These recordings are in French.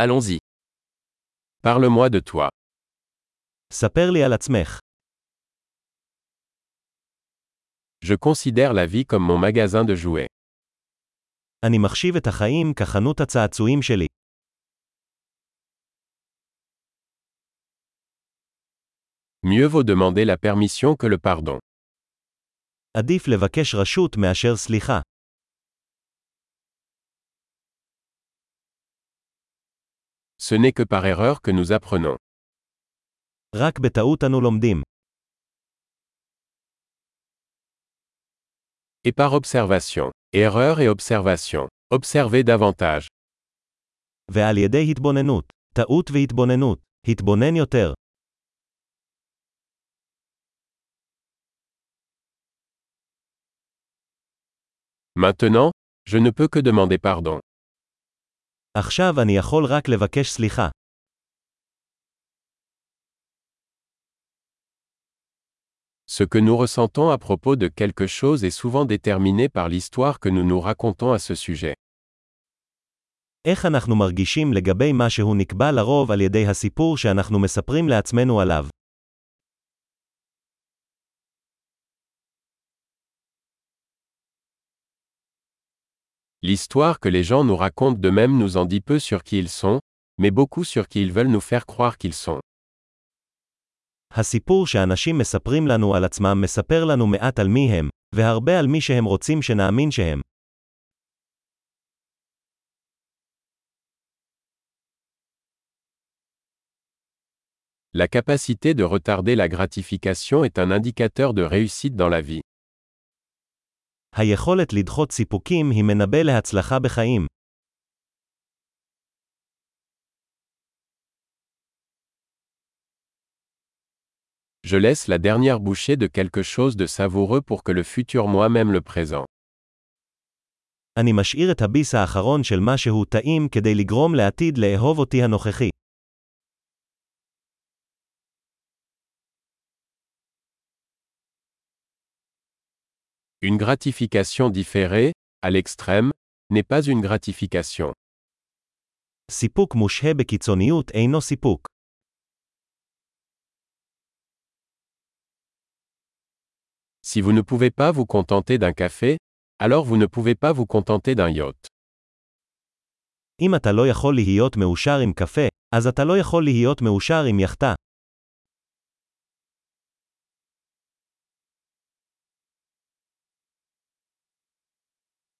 Allons-y. Parle-moi de toi. ספר לי על עצמך. Je considère la vie comme mon magasin de jouets. אני מחשיב את החיים כחנות הצעצועים שלי. Mieux vaut demander la permission que le pardon. עדיף לבקש רשות מאשר סליחה. Ce n'est que par erreur que nous apprenons. רק בטעות אנו לומדים. Et par observation. Erreur et observation. Observez davantage. ועל ידי התבוננות. טעות והתבוננות. התבונן יותר. Maintenant, je ne peux que demander pardon. עכשיו אני יכול רק לבקש סליחה. Ce que nous ressentons à propos de quelque chose est souvent déterminé par l'histoire que nous nous racontons à ce sujet. איך אנחנו מרגישים לגבי משהו נקבע לרוב על ידי הסיפור שאנחנו מספרים לעצמנו עליו. L'histoire que les gens nous racontent d'eux-mêmes nous en dit peu sur qui ils sont, mais beaucoup sur qui ils veulent nous faire croire qu'ils sont. הסיפור שאנשים מספרים לנו על עצמם מספר לנו מעט על מי הם, והרבה על מי שהם רוצים שנאמין שהם. La capacité de retarder la gratification est un indicateur de réussite dans la vie. היכולת לדחות סיפוקים היא מנבא להצלחה בחיים. Je laisse la dernière bouchée de quelque chose de savoureux pour que le futur moi-même le présent. אני משאיר את הביס האחרון של משהו טעים כדי לגרום לעתיד לאהוב אותי הנוכחי. Une gratification différée, à l'extrême, n'est pas une gratification. סיפוק מושהה בקיצוניות אינו סיפוק. Si vous ne pouvez pas vous contenter d'un café, alors vous ne pouvez pas vous contenter d'un yacht. אם אתה לא יכול להיות מאושר עם קפה, אז אתה לא יכול להיות מאושר עם יאכטה.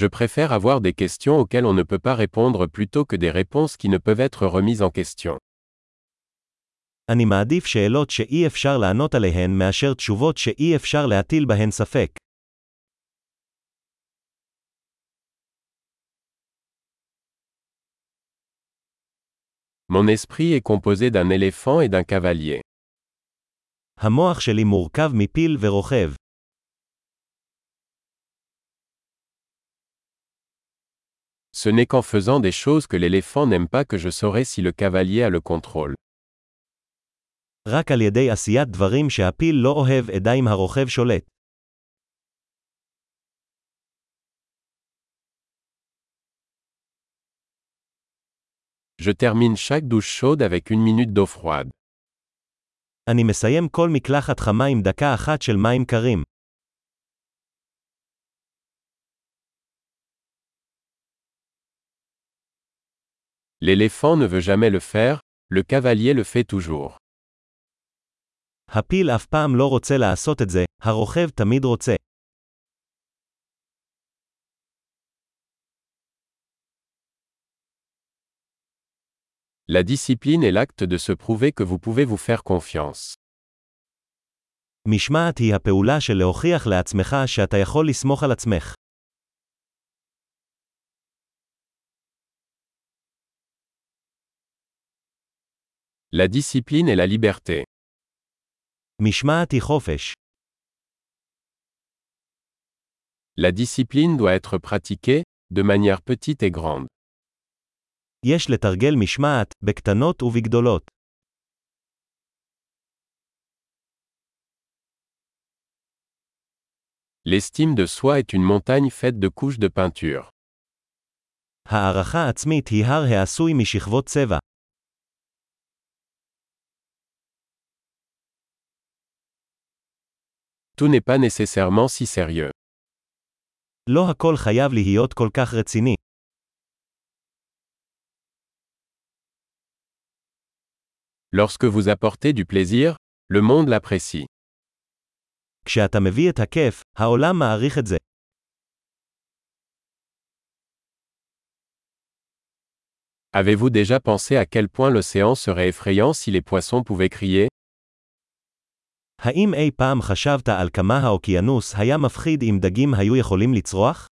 Je préfère avoir des questions auxquelles on ne peut pas répondre plutôt que des réponses qui ne peuvent être remises en question. אני מעדיף שאלות שאי אפשר לענות עליהן מאשר תשובות שאי אפשר להטיל בהן ספק. Mon esprit est composé d'un éléphant et d'un cavalier. המוח שלי מורכב מפיל ורוכב. Ce n'est qu'en faisant des choses que l'éléphant n'aime pas que je saurai si le cavalier a le contrôle. רק על ידי עשיית דברים שהפיל לא אוהב אדע אם הרוכב שולט. Je termine chaque douche chaude avec une minute d'eau froide. אני מסיים כל מקלחת חמה עם דקה אחת של מים קרים. L'éléphant ne veut jamais le faire, le cavalier le fait toujours. הפיל אף פעם לא רוצה לעשות את זה, הרוכב תמיד רוצה. La discipline est l'acte de se prouver que vous pouvez vous faire confiance. משמעת היא הפעולה של להוכיח לעצמך שאתה יכול לסמוך על עצמך. La discipline et la liberté. משמעת היא חופש. La discipline doit être pratiquée, de manière petite et grande. יש לתרגל משמעת, בקטנות ובגדולות. L'estime de soi est une montagne faite de couches de peinture. הערכה עצמית היא הר העשוי משכבות צבע. Tout n'est pas nécessairement si sérieux. לא הכל חייב להיות כל כך רציני. Lorsque vous apportez du plaisir, le monde l'apprécie. כשאתה מביא את הכיף, העולם מעריך את זה. Avez-vous déjà pensé à quel point l'océan serait effrayant si les poissons pouvaient crier האם אי פעם חשבת על כמה האוקיינוס היה מפחיד אם דגים היו יכולים לצרוח?